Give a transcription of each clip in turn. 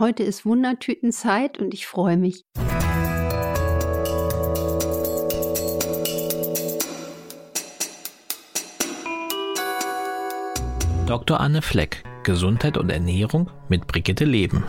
Heute ist Wundertütenzeit und ich freue mich. Dr. Anne Fleck, Gesundheit und Ernährung mit Brigitte Leben.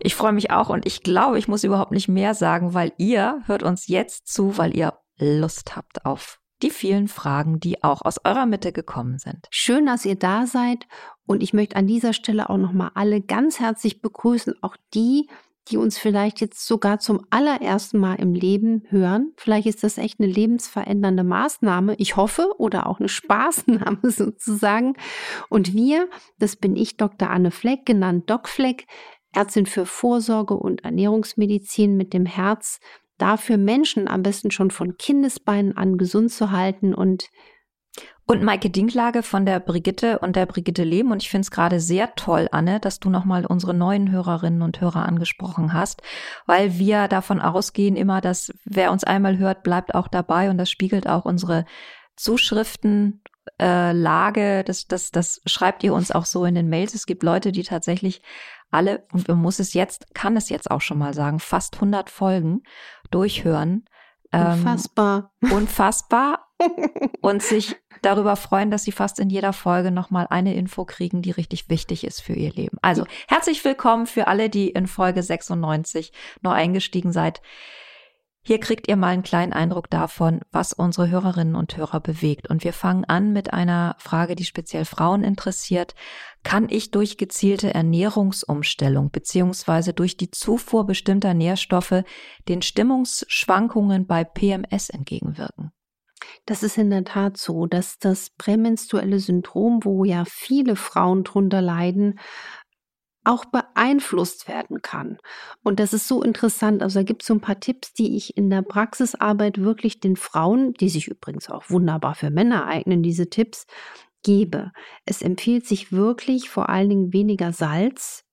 Ich freue mich auch und ich glaube, ich muss überhaupt nicht mehr sagen, weil ihr hört uns jetzt zu, weil ihr Lust habt auf die vielen Fragen, die auch aus eurer Mitte gekommen sind. Schön, dass ihr da seid und ich möchte an dieser Stelle auch noch mal alle ganz herzlich begrüßen, auch die, die uns vielleicht jetzt sogar zum allerersten Mal im Leben hören. Vielleicht ist das echt eine lebensverändernde Maßnahme. Ich hoffe oder auch eine Spaßnahme sozusagen. Und wir, das bin ich, Dr. Anne Fleck, genannt Doc Fleck, Ärztin für Vorsorge und Ernährungsmedizin mit dem Herz, dafür Menschen am besten schon von Kindesbeinen an gesund zu halten und und Maike Dinklage von der Brigitte und der Brigitte Leben. Und ich finde es gerade sehr toll, Anne, dass du nochmal unsere neuen Hörerinnen und Hörer angesprochen hast, weil wir davon ausgehen immer, dass wer uns einmal hört, bleibt auch dabei. Und das spiegelt auch unsere Zuschriften äh, Lage, das, das, das schreibt ihr uns auch so in den Mails. Es gibt Leute, die tatsächlich alle, und man muss es jetzt, kann es jetzt auch schon mal sagen, fast 100 Folgen durchhören. Ähm, unfassbar. Unfassbar. und sich darüber freuen, dass sie fast in jeder Folge nochmal eine Info kriegen, die richtig wichtig ist für ihr Leben. Also herzlich willkommen für alle, die in Folge 96 neu eingestiegen seid. Hier kriegt ihr mal einen kleinen Eindruck davon, was unsere Hörerinnen und Hörer bewegt. Und wir fangen an mit einer Frage, die speziell Frauen interessiert. Kann ich durch gezielte Ernährungsumstellung beziehungsweise durch die Zufuhr bestimmter Nährstoffe den Stimmungsschwankungen bei PMS entgegenwirken? Das ist in der Tat so, dass das prämenstruelle Syndrom, wo ja viele Frauen drunter leiden, auch beeinflusst werden kann. Und das ist so interessant. Also da gibt es so ein paar Tipps, die ich in der Praxisarbeit wirklich den Frauen, die sich übrigens auch wunderbar für Männer eignen, diese Tipps, gebe. Es empfiehlt sich wirklich vor allen Dingen weniger Salz,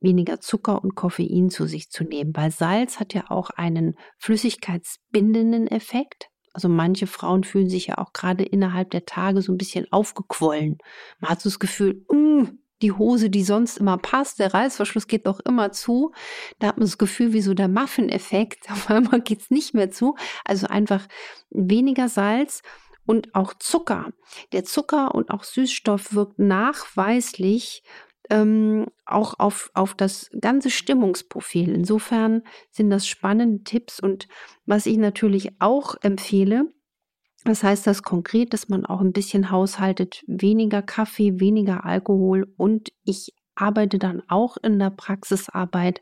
weniger Zucker und Koffein zu sich zu nehmen, weil Salz hat ja auch einen flüssigkeitsbindenden Effekt. Also manche Frauen fühlen sich ja auch gerade innerhalb der Tage so ein bisschen aufgequollen. Man hat so das Gefühl, uh, die Hose, die sonst immer passt, der Reißverschluss geht doch immer zu. Da hat man das Gefühl, wie so der Muffin-Effekt. Auf einmal geht es nicht mehr zu. Also einfach weniger Salz und auch Zucker. Der Zucker und auch Süßstoff wirkt nachweislich ähm, auch auf, auf das ganze Stimmungsprofil. Insofern sind das spannende Tipps und was ich natürlich auch empfehle, das heißt das konkret, dass man auch ein bisschen haushaltet, weniger Kaffee, weniger Alkohol und ich arbeite dann auch in der Praxisarbeit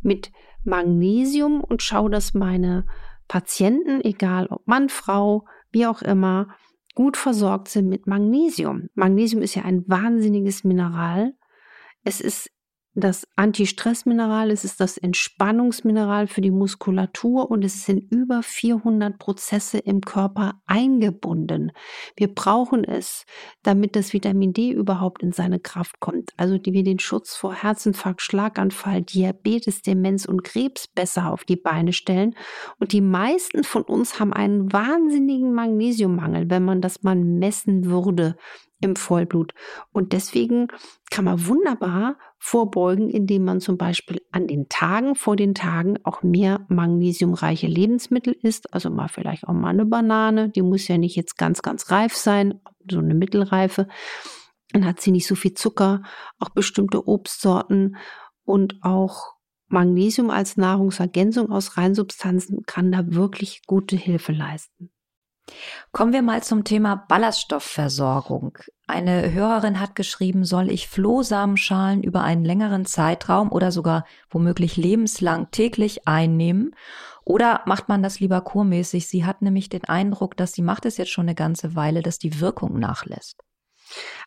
mit Magnesium und schaue, dass meine Patienten, egal ob Mann, Frau, wie auch immer, gut versorgt sind mit Magnesium. Magnesium ist ja ein wahnsinniges Mineral. Es ist das Antistressmineral, es ist das Entspannungsmineral für die Muskulatur und es in über 400 Prozesse im Körper eingebunden. Wir brauchen es, damit das Vitamin D überhaupt in seine Kraft kommt, also die wir den Schutz vor Herzinfarkt, Schlaganfall, Diabetes, Demenz und Krebs besser auf die Beine stellen. Und die meisten von uns haben einen wahnsinnigen Magnesiummangel, wenn man das mal messen würde im Vollblut. Und deswegen kann man wunderbar vorbeugen, indem man zum Beispiel an den Tagen vor den Tagen auch mehr magnesiumreiche Lebensmittel isst. Also mal vielleicht auch mal eine Banane. Die muss ja nicht jetzt ganz, ganz reif sein, so eine Mittelreife. Dann hat sie nicht so viel Zucker. Auch bestimmte Obstsorten und auch Magnesium als Nahrungsergänzung aus Reinsubstanzen kann da wirklich gute Hilfe leisten. Kommen wir mal zum Thema Ballaststoffversorgung. Eine Hörerin hat geschrieben, soll ich Flohsamenschalen über einen längeren Zeitraum oder sogar womöglich lebenslang täglich einnehmen? Oder macht man das lieber kurmäßig? Sie hat nämlich den Eindruck, dass sie macht es jetzt schon eine ganze Weile, dass die Wirkung nachlässt.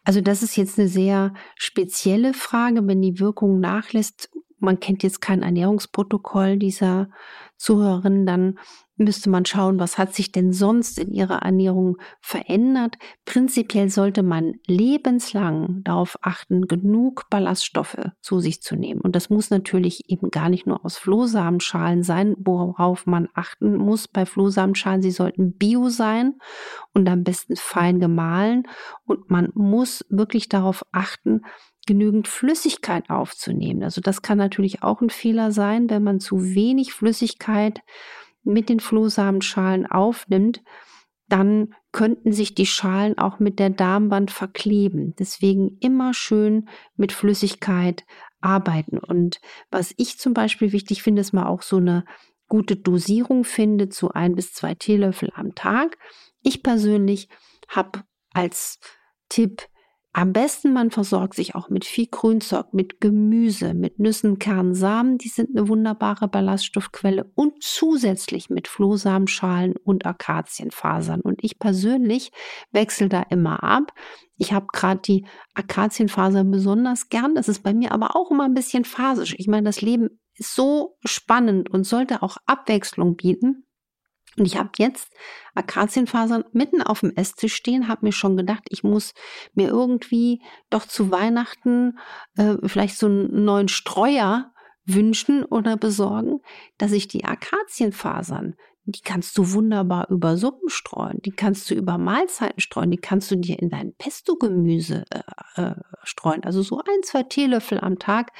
Also das ist jetzt eine sehr spezielle Frage. Wenn die Wirkung nachlässt, man kennt jetzt kein Ernährungsprotokoll dieser Zuhörerin, dann müsste man schauen, was hat sich denn sonst in ihrer Ernährung verändert. Prinzipiell sollte man lebenslang darauf achten, genug Ballaststoffe zu sich zu nehmen. Und das muss natürlich eben gar nicht nur aus Flohsamenschalen sein, worauf man achten muss bei Flohsamenschalen. Sie sollten bio sein und am besten fein gemahlen. Und man muss wirklich darauf achten, genügend Flüssigkeit aufzunehmen. Also das kann natürlich auch ein Fehler sein, wenn man zu wenig Flüssigkeit mit den Flohsamenschalen aufnimmt, dann könnten sich die Schalen auch mit der Darmwand verkleben. Deswegen immer schön mit Flüssigkeit arbeiten. Und was ich zum Beispiel wichtig finde, ist mal auch so eine gute Dosierung findet, so ein bis zwei Teelöffel am Tag. Ich persönlich habe als Tipp am besten man versorgt sich auch mit viel Grünzeug, mit Gemüse, mit Nüssen, Kernen, Samen. Die sind eine wunderbare Ballaststoffquelle und zusätzlich mit Flohsamenschalen und Akazienfasern. Und ich persönlich wechsle da immer ab. Ich habe gerade die Akazienfasern besonders gern. Das ist bei mir aber auch immer ein bisschen phasisch. Ich meine, das Leben ist so spannend und sollte auch Abwechslung bieten. Und ich habe jetzt Akazienfasern mitten auf dem Esstisch stehen, habe mir schon gedacht, ich muss mir irgendwie doch zu Weihnachten äh, vielleicht so einen neuen Streuer wünschen oder besorgen, dass ich die Akazienfasern, die kannst du wunderbar über Suppen streuen, die kannst du über Mahlzeiten streuen, die kannst du dir in dein Pesto-Gemüse äh, äh, streuen. Also so ein, zwei Teelöffel am Tag,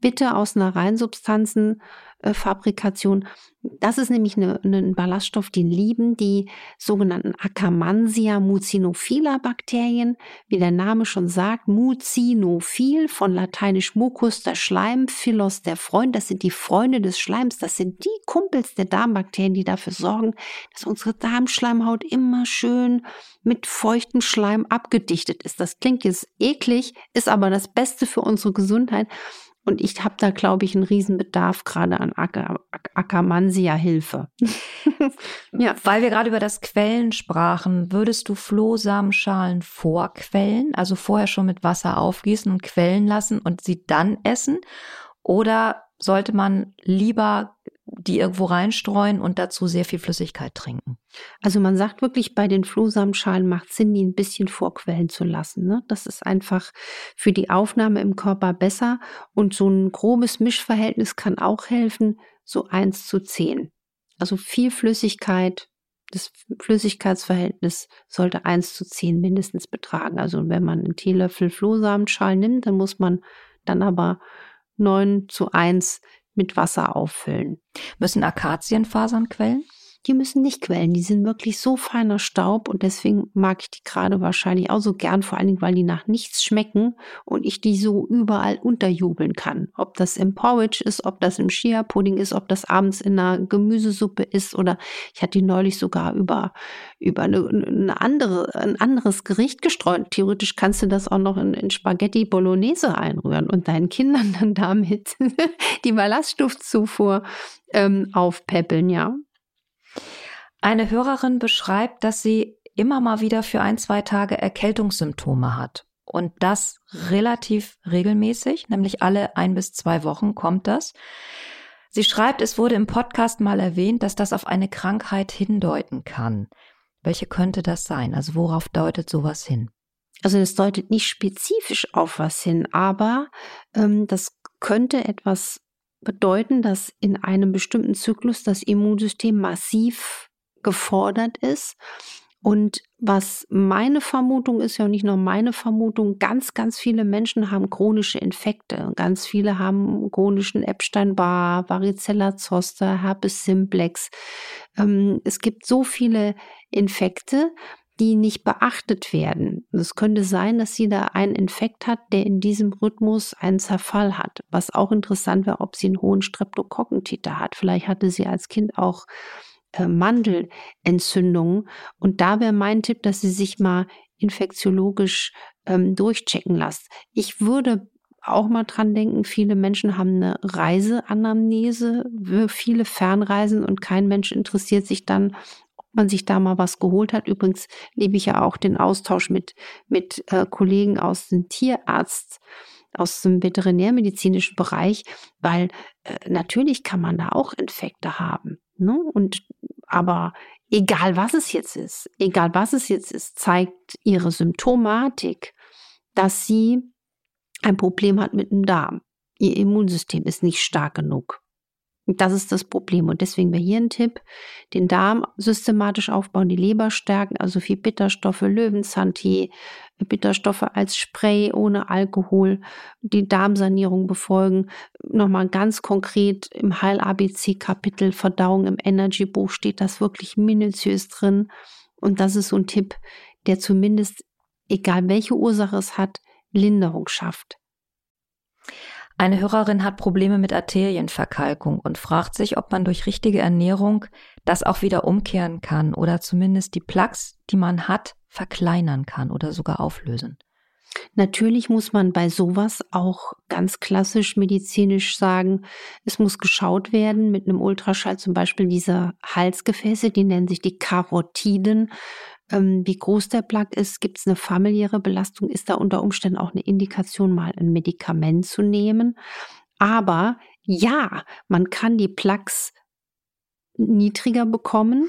bitte aus einer Reinsubstanzen äh, Fabrikation. Das ist nämlich eine, ein Ballaststoff, den lieben die sogenannten Akkermansia mucinophila Bakterien. Wie der Name schon sagt, mucinophil von lateinisch mucus, der Schleim, philos, der Freund. Das sind die Freunde des Schleims. Das sind die Kumpels der Darmbakterien, die dafür sorgen, dass unsere Darmschleimhaut immer schön mit feuchtem Schleim abgedichtet ist. Das klingt jetzt eklig, ist aber das Beste für unsere Gesundheit. Und ich habe da, glaube ich, einen Riesenbedarf gerade an Ackermansia-Hilfe. ja. Weil wir gerade über das Quellen sprachen, würdest du Flohsamenschalen vorquellen, also vorher schon mit Wasser aufgießen und quellen lassen und sie dann essen? Oder sollte man lieber die irgendwo reinstreuen und dazu sehr viel Flüssigkeit trinken. Also man sagt wirklich, bei den Flohsamenschalen macht Sinn, die ein bisschen vorquellen zu lassen. Ne? Das ist einfach für die Aufnahme im Körper besser. Und so ein grobes Mischverhältnis kann auch helfen, so eins zu zehn. Also viel Flüssigkeit, das Flüssigkeitsverhältnis sollte eins zu zehn mindestens betragen. Also wenn man einen Teelöffel Flohsamenschalen nimmt, dann muss man dann aber neun zu eins mit Wasser auffüllen. Müssen Akazienfasern quellen? Die müssen nicht quellen. Die sind wirklich so feiner Staub und deswegen mag ich die gerade wahrscheinlich auch so gern, vor allen Dingen, weil die nach nichts schmecken und ich die so überall unterjubeln kann. Ob das im Porridge ist, ob das im Chia-Pudding ist, ob das abends in einer Gemüsesuppe ist oder ich hatte die neulich sogar über, über eine, eine andere, ein anderes Gericht gestreut. Theoretisch kannst du das auch noch in, in Spaghetti Bolognese einrühren und deinen Kindern dann damit die Ballaststoffzufuhr ähm, aufpäppeln, ja. Eine Hörerin beschreibt, dass sie immer mal wieder für ein, zwei Tage Erkältungssymptome hat. Und das relativ regelmäßig, nämlich alle ein bis zwei Wochen kommt das. Sie schreibt, es wurde im Podcast mal erwähnt, dass das auf eine Krankheit hindeuten kann. Welche könnte das sein? Also worauf deutet sowas hin? Also es deutet nicht spezifisch auf was hin, aber ähm, das könnte etwas bedeuten, dass in einem bestimmten Zyklus das Immunsystem massiv gefordert ist. Und was meine Vermutung ist, ja nicht nur meine Vermutung, ganz, ganz viele Menschen haben chronische Infekte. Ganz viele haben chronischen Epstein-Barr, Varicella zoster, Herpes simplex. Ähm, es gibt so viele Infekte, die nicht beachtet werden. Es könnte sein, dass sie da einen Infekt hat, der in diesem Rhythmus einen Zerfall hat. Was auch interessant wäre, ob sie einen hohen Streptokokkentiter hat. Vielleicht hatte sie als Kind auch Mandelentzündungen. Und da wäre mein Tipp, dass Sie sich mal infektiologisch ähm, durchchecken lassen. Ich würde auch mal dran denken, viele Menschen haben eine Reiseanamnese, viele Fernreisen und kein Mensch interessiert sich dann, ob man sich da mal was geholt hat. Übrigens liebe ich ja auch den Austausch mit, mit äh, Kollegen aus den Tierarzt aus dem veterinärmedizinischen Bereich, weil äh, natürlich kann man da auch Infekte haben. Ne? Und aber egal was es jetzt ist, egal was es jetzt ist, zeigt ihre Symptomatik, dass sie ein Problem hat mit dem Darm. Ihr Immunsystem ist nicht stark genug. Das ist das Problem. Und deswegen wäre hier ein Tipp, den Darm systematisch aufbauen, die Leber stärken, also viel Bitterstoffe, Löwenzahntee, Bitterstoffe als Spray ohne Alkohol, die Darmsanierung befolgen. Nochmal ganz konkret im Heil-ABC-Kapitel Verdauung im Energy-Buch steht das wirklich minutiös drin. Und das ist so ein Tipp, der zumindest, egal welche Ursache es hat, Linderung schafft. Eine Hörerin hat Probleme mit Arterienverkalkung und fragt sich, ob man durch richtige Ernährung das auch wieder umkehren kann oder zumindest die Plaques, die man hat, verkleinern kann oder sogar auflösen. Natürlich muss man bei sowas auch ganz klassisch medizinisch sagen, es muss geschaut werden mit einem Ultraschall, zum Beispiel diese Halsgefäße, die nennen sich die Karotiden ähm, wie groß der Plaque ist, gibt es eine familiäre Belastung, ist da unter Umständen auch eine Indikation, mal ein Medikament zu nehmen. Aber ja, man kann die Plaques niedriger bekommen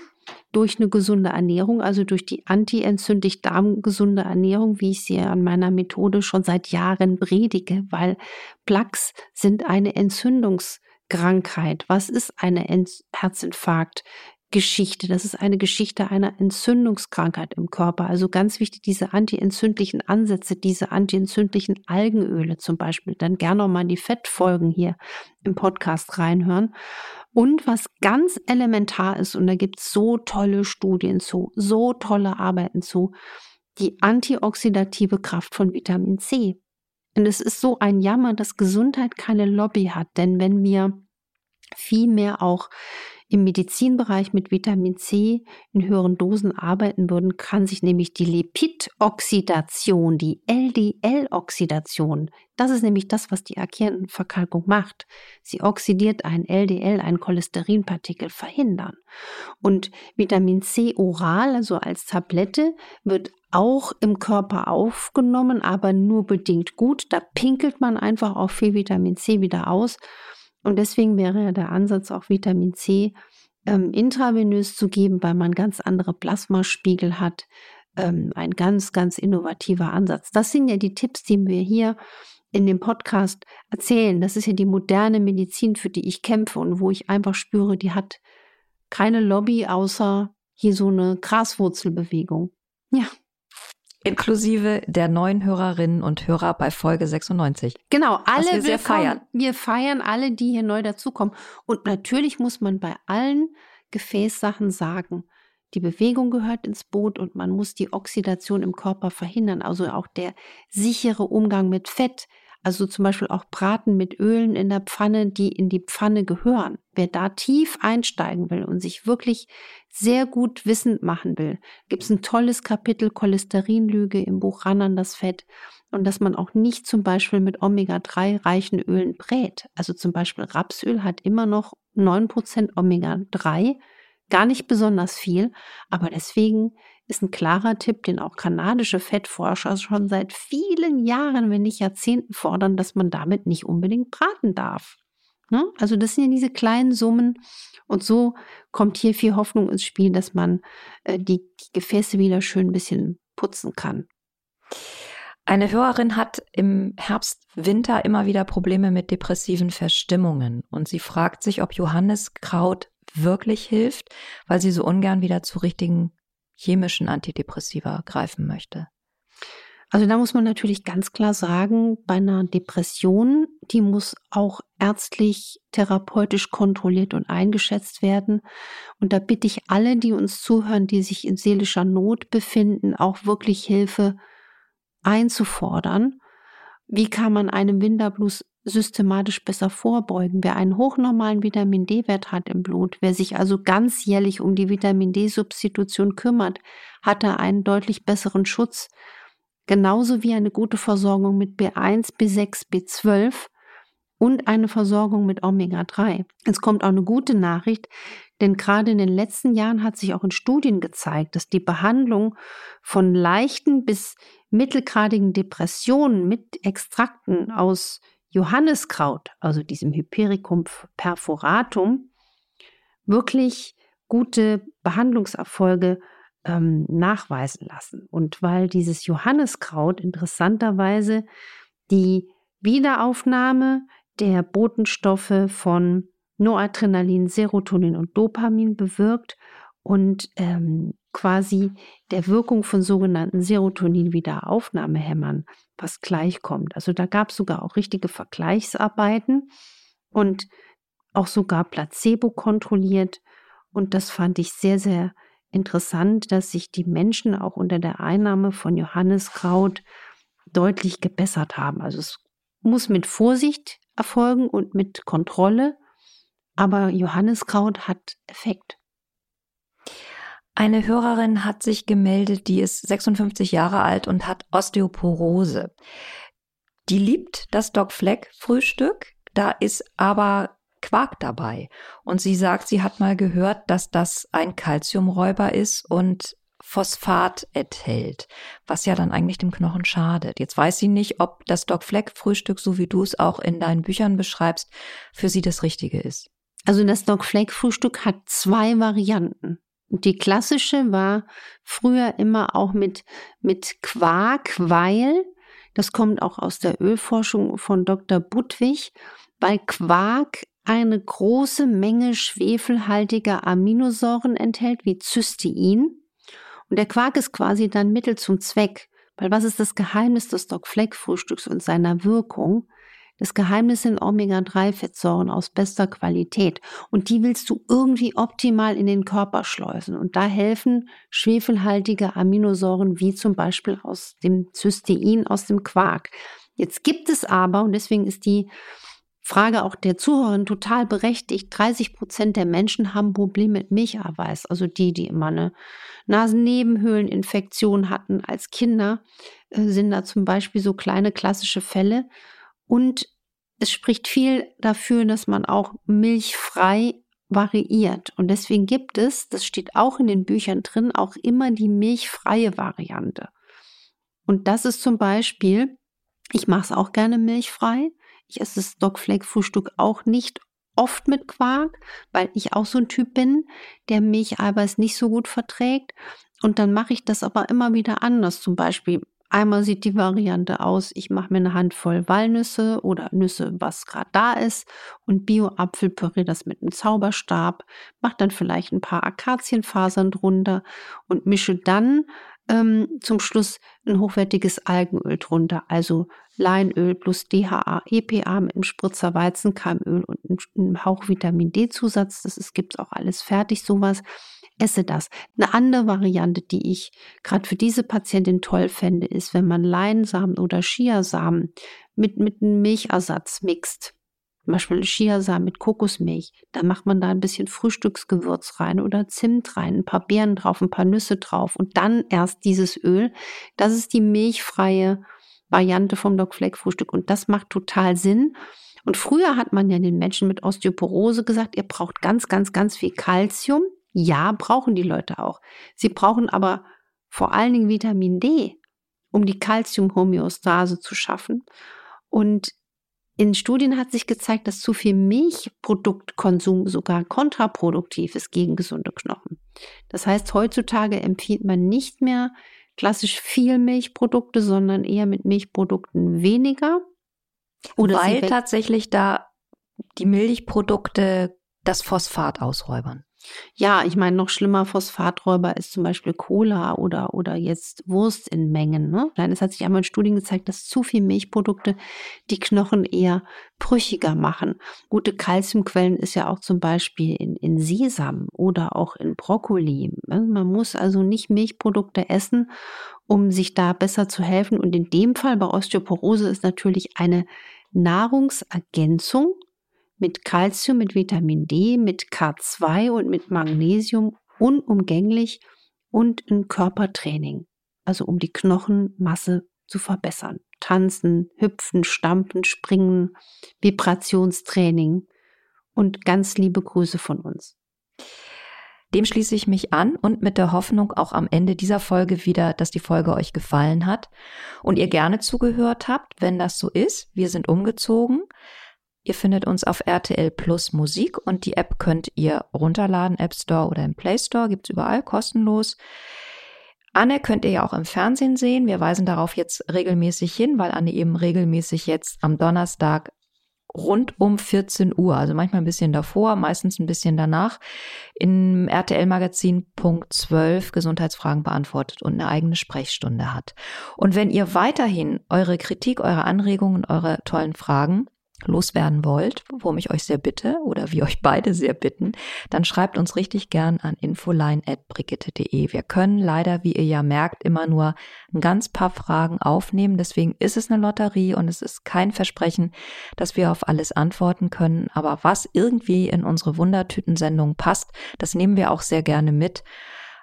durch eine gesunde Ernährung, also durch die antientzündlich darmgesunde Ernährung, wie ich sie an meiner Methode schon seit Jahren predige, weil Plaques sind eine Entzündungskrankheit. Was ist eine Herzinfarkt? Geschichte. Das ist eine Geschichte einer Entzündungskrankheit im Körper. Also ganz wichtig, diese antientzündlichen Ansätze, diese antientzündlichen Algenöle zum Beispiel. Dann gerne nochmal die Fettfolgen hier im Podcast reinhören. Und was ganz elementar ist, und da gibt es so tolle Studien zu, so tolle Arbeiten zu, die antioxidative Kraft von Vitamin C. Und es ist so ein Jammer, dass Gesundheit keine Lobby hat, denn wenn wir viel mehr auch im Medizinbereich mit Vitamin C in höheren Dosen arbeiten würden, kann sich nämlich die Lipidoxidation, die LDL-Oxidation, das ist nämlich das, was die Arterien-Verkalkung macht. Sie oxidiert ein LDL, ein Cholesterinpartikel, verhindern. Und Vitamin C oral, also als Tablette, wird auch im Körper aufgenommen, aber nur bedingt gut. Da pinkelt man einfach auch viel Vitamin C wieder aus. Und deswegen wäre ja der Ansatz, auch Vitamin C ähm, intravenös zu geben, weil man ganz andere Plasmaspiegel hat. Ähm, ein ganz, ganz innovativer Ansatz. Das sind ja die Tipps, die wir hier in dem Podcast erzählen. Das ist ja die moderne Medizin, für die ich kämpfe und wo ich einfach spüre, die hat keine Lobby außer hier so eine Graswurzelbewegung. Ja, Inklusive der neuen Hörerinnen und Hörer bei Folge 96. Genau, alle wir sehr feiern. Wir feiern alle, die hier neu dazukommen. Und natürlich muss man bei allen Gefäßsachen sagen, die Bewegung gehört ins Boot und man muss die Oxidation im Körper verhindern. Also auch der sichere Umgang mit Fett, also zum Beispiel auch Braten mit Ölen in der Pfanne, die in die Pfanne gehören. Wer da tief einsteigen will und sich wirklich sehr gut wissend machen will, gibt es ein tolles Kapitel Cholesterinlüge im Buch Ran an das Fett und dass man auch nicht zum Beispiel mit Omega-3 reichen Ölen brät. Also zum Beispiel Rapsöl hat immer noch 9% Omega-3, gar nicht besonders viel, aber deswegen ist ein klarer Tipp, den auch kanadische Fettforscher schon seit vielen Jahren, wenn nicht Jahrzehnten fordern, dass man damit nicht unbedingt braten darf. Ne? Also das sind ja diese kleinen Summen und so kommt hier viel Hoffnung ins Spiel, dass man äh, die, die Gefäße wieder schön ein bisschen putzen kann. Eine Hörerin hat im Herbst, Winter immer wieder Probleme mit depressiven Verstimmungen und sie fragt sich, ob Johanniskraut wirklich hilft, weil sie so ungern wieder zu richtigen chemischen Antidepressiva greifen möchte? Also da muss man natürlich ganz klar sagen, bei einer Depression, die muss auch ärztlich, therapeutisch kontrolliert und eingeschätzt werden. Und da bitte ich alle, die uns zuhören, die sich in seelischer Not befinden, auch wirklich Hilfe einzufordern. Wie kann man einem Winterblues systematisch besser vorbeugen. Wer einen hochnormalen Vitamin D-Wert hat im Blut, wer sich also ganz jährlich um die Vitamin D-Substitution kümmert, hat er einen deutlich besseren Schutz. Genauso wie eine gute Versorgung mit B1, B6, B12 und eine Versorgung mit Omega-3. Es kommt auch eine gute Nachricht, denn gerade in den letzten Jahren hat sich auch in Studien gezeigt, dass die Behandlung von leichten bis mittelgradigen Depressionen mit Extrakten aus Johanniskraut, also diesem Hypericum perforatum, wirklich gute Behandlungserfolge ähm, nachweisen lassen. Und weil dieses Johanniskraut interessanterweise die Wiederaufnahme der Botenstoffe von Noradrenalin, Serotonin und Dopamin bewirkt und ähm, quasi der Wirkung von sogenannten Serotonin-Wiederaufnahmehämmern was gleichkommt. Also da gab es sogar auch richtige Vergleichsarbeiten und auch sogar Placebo kontrolliert. Und das fand ich sehr, sehr interessant, dass sich die Menschen auch unter der Einnahme von Johanniskraut deutlich gebessert haben. Also es muss mit Vorsicht erfolgen und mit Kontrolle, aber Johanniskraut hat Effekt. Eine Hörerin hat sich gemeldet, die ist 56 Jahre alt und hat Osteoporose. Die liebt das Doc Fleck Frühstück, da ist aber Quark dabei. Und sie sagt, sie hat mal gehört, dass das ein Kalziumräuber ist und Phosphat enthält, was ja dann eigentlich dem Knochen schadet. Jetzt weiß sie nicht, ob das Doc Fleck Frühstück, so wie du es auch in deinen Büchern beschreibst, für sie das Richtige ist. Also das Doc Flake Frühstück hat zwei Varianten. Die klassische war früher immer auch mit, mit Quark, weil, das kommt auch aus der Ölforschung von Dr. Budwig, weil Quark eine große Menge schwefelhaltiger Aminosäuren enthält, wie Cystein. Und der Quark ist quasi dann Mittel zum Zweck. Weil was ist das Geheimnis des Doc Fleck Frühstücks und seiner Wirkung? Das Geheimnis sind Omega-3-Fettsäuren aus bester Qualität. Und die willst du irgendwie optimal in den Körper schleusen. Und da helfen schwefelhaltige Aminosäuren wie zum Beispiel aus dem Cystein, aus dem Quark. Jetzt gibt es aber, und deswegen ist die Frage auch der Zuhörer total berechtigt. 30 Prozent der Menschen haben Probleme mit Milcheiweiß. Also die, die immer eine Nasennebenhöhleninfektion hatten als Kinder, äh, sind da zum Beispiel so kleine klassische Fälle. Und es spricht viel dafür, dass man auch milchfrei variiert. Und deswegen gibt es, das steht auch in den Büchern drin, auch immer die milchfreie Variante. Und das ist zum Beispiel, ich mache es auch gerne milchfrei. Ich esse das Dogflake-Frühstück auch nicht oft mit Quark, weil ich auch so ein Typ bin, der Milcheiweiß nicht so gut verträgt. Und dann mache ich das aber immer wieder anders. Zum Beispiel Einmal sieht die Variante aus, ich mache mir eine Handvoll Walnüsse oder Nüsse, was gerade da ist, und Bio-Apfelpüree das mit einem Zauberstab, mache dann vielleicht ein paar Akazienfasern drunter und mische dann ähm, zum Schluss ein hochwertiges Algenöl drunter, also Leinöl plus DHA, EPA mit einem Spritzer Weizenkeimöl und einem Hauch Vitamin D-Zusatz. Das gibt es auch alles fertig, sowas esse das. Eine andere Variante, die ich gerade für diese Patientin toll fände, ist, wenn man Leinsamen oder Chiasamen mit, mit einem Milchersatz mixt. Zum Beispiel Chiasamen mit Kokosmilch. Da macht man da ein bisschen Frühstücksgewürz rein oder Zimt rein, ein paar Beeren drauf, ein paar Nüsse drauf und dann erst dieses Öl. Das ist die milchfreie Variante vom Doc Fleck Frühstück und das macht total Sinn. Und früher hat man ja den Menschen mit Osteoporose gesagt, ihr braucht ganz, ganz, ganz viel Kalzium. Ja, brauchen die Leute auch. Sie brauchen aber vor allen Dingen Vitamin D, um die Calciumhomöostase zu schaffen. Und in Studien hat sich gezeigt, dass zu viel Milchproduktkonsum sogar kontraproduktiv ist gegen gesunde Knochen. Das heißt, heutzutage empfiehlt man nicht mehr klassisch viel Milchprodukte, sondern eher mit Milchprodukten weniger. Oder Weil tatsächlich da die Milchprodukte das Phosphat ausräubern. Ja, ich meine, noch schlimmer Phosphaträuber ist zum Beispiel Cola oder, oder jetzt Wurst in Mengen. Ne? Nein, es hat sich einmal in Studien gezeigt, dass zu viel Milchprodukte die Knochen eher brüchiger machen. Gute Kalziumquellen ist ja auch zum Beispiel in, in Sesam oder auch in Brokkoli. Ne? Man muss also nicht Milchprodukte essen, um sich da besser zu helfen. Und in dem Fall bei Osteoporose ist natürlich eine Nahrungsergänzung mit Kalzium, mit Vitamin D, mit K2 und mit Magnesium unumgänglich und ein Körpertraining, also um die Knochenmasse zu verbessern. Tanzen, Hüpfen, Stampen, Springen, Vibrationstraining und ganz liebe Grüße von uns. Dem schließe ich mich an und mit der Hoffnung auch am Ende dieser Folge wieder, dass die Folge euch gefallen hat und ihr gerne zugehört habt. Wenn das so ist, wir sind umgezogen. Ihr findet uns auf RTL Plus Musik und die App könnt ihr runterladen, App Store oder im Play Store, gibt's überall kostenlos. Anne könnt ihr ja auch im Fernsehen sehen. Wir weisen darauf jetzt regelmäßig hin, weil Anne eben regelmäßig jetzt am Donnerstag rund um 14 Uhr, also manchmal ein bisschen davor, meistens ein bisschen danach, im RTL-Magazin Punkt 12 Gesundheitsfragen beantwortet und eine eigene Sprechstunde hat. Und wenn ihr weiterhin eure Kritik, eure Anregungen, eure tollen Fragen loswerden wollt, worum ich euch sehr bitte oder wir euch beide sehr bitten, dann schreibt uns richtig gern an infoline.brigitte.de. Wir können leider, wie ihr ja merkt, immer nur ein ganz paar Fragen aufnehmen. Deswegen ist es eine Lotterie und es ist kein Versprechen, dass wir auf alles antworten können. Aber was irgendwie in unsere Wundertütensendung passt, das nehmen wir auch sehr gerne mit.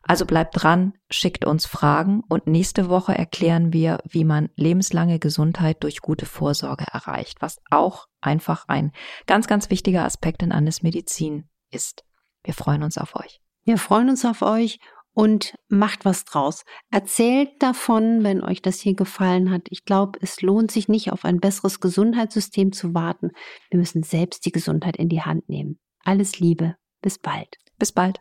Also bleibt dran, schickt uns Fragen und nächste Woche erklären wir, wie man lebenslange Gesundheit durch gute Vorsorge erreicht, was auch einfach ein ganz, ganz wichtiger Aspekt in Annes Medizin ist. Wir freuen uns auf euch. Wir freuen uns auf euch und macht was draus. Erzählt davon, wenn euch das hier gefallen hat. Ich glaube, es lohnt sich nicht, auf ein besseres Gesundheitssystem zu warten. Wir müssen selbst die Gesundheit in die Hand nehmen. Alles Liebe. Bis bald. Bis bald.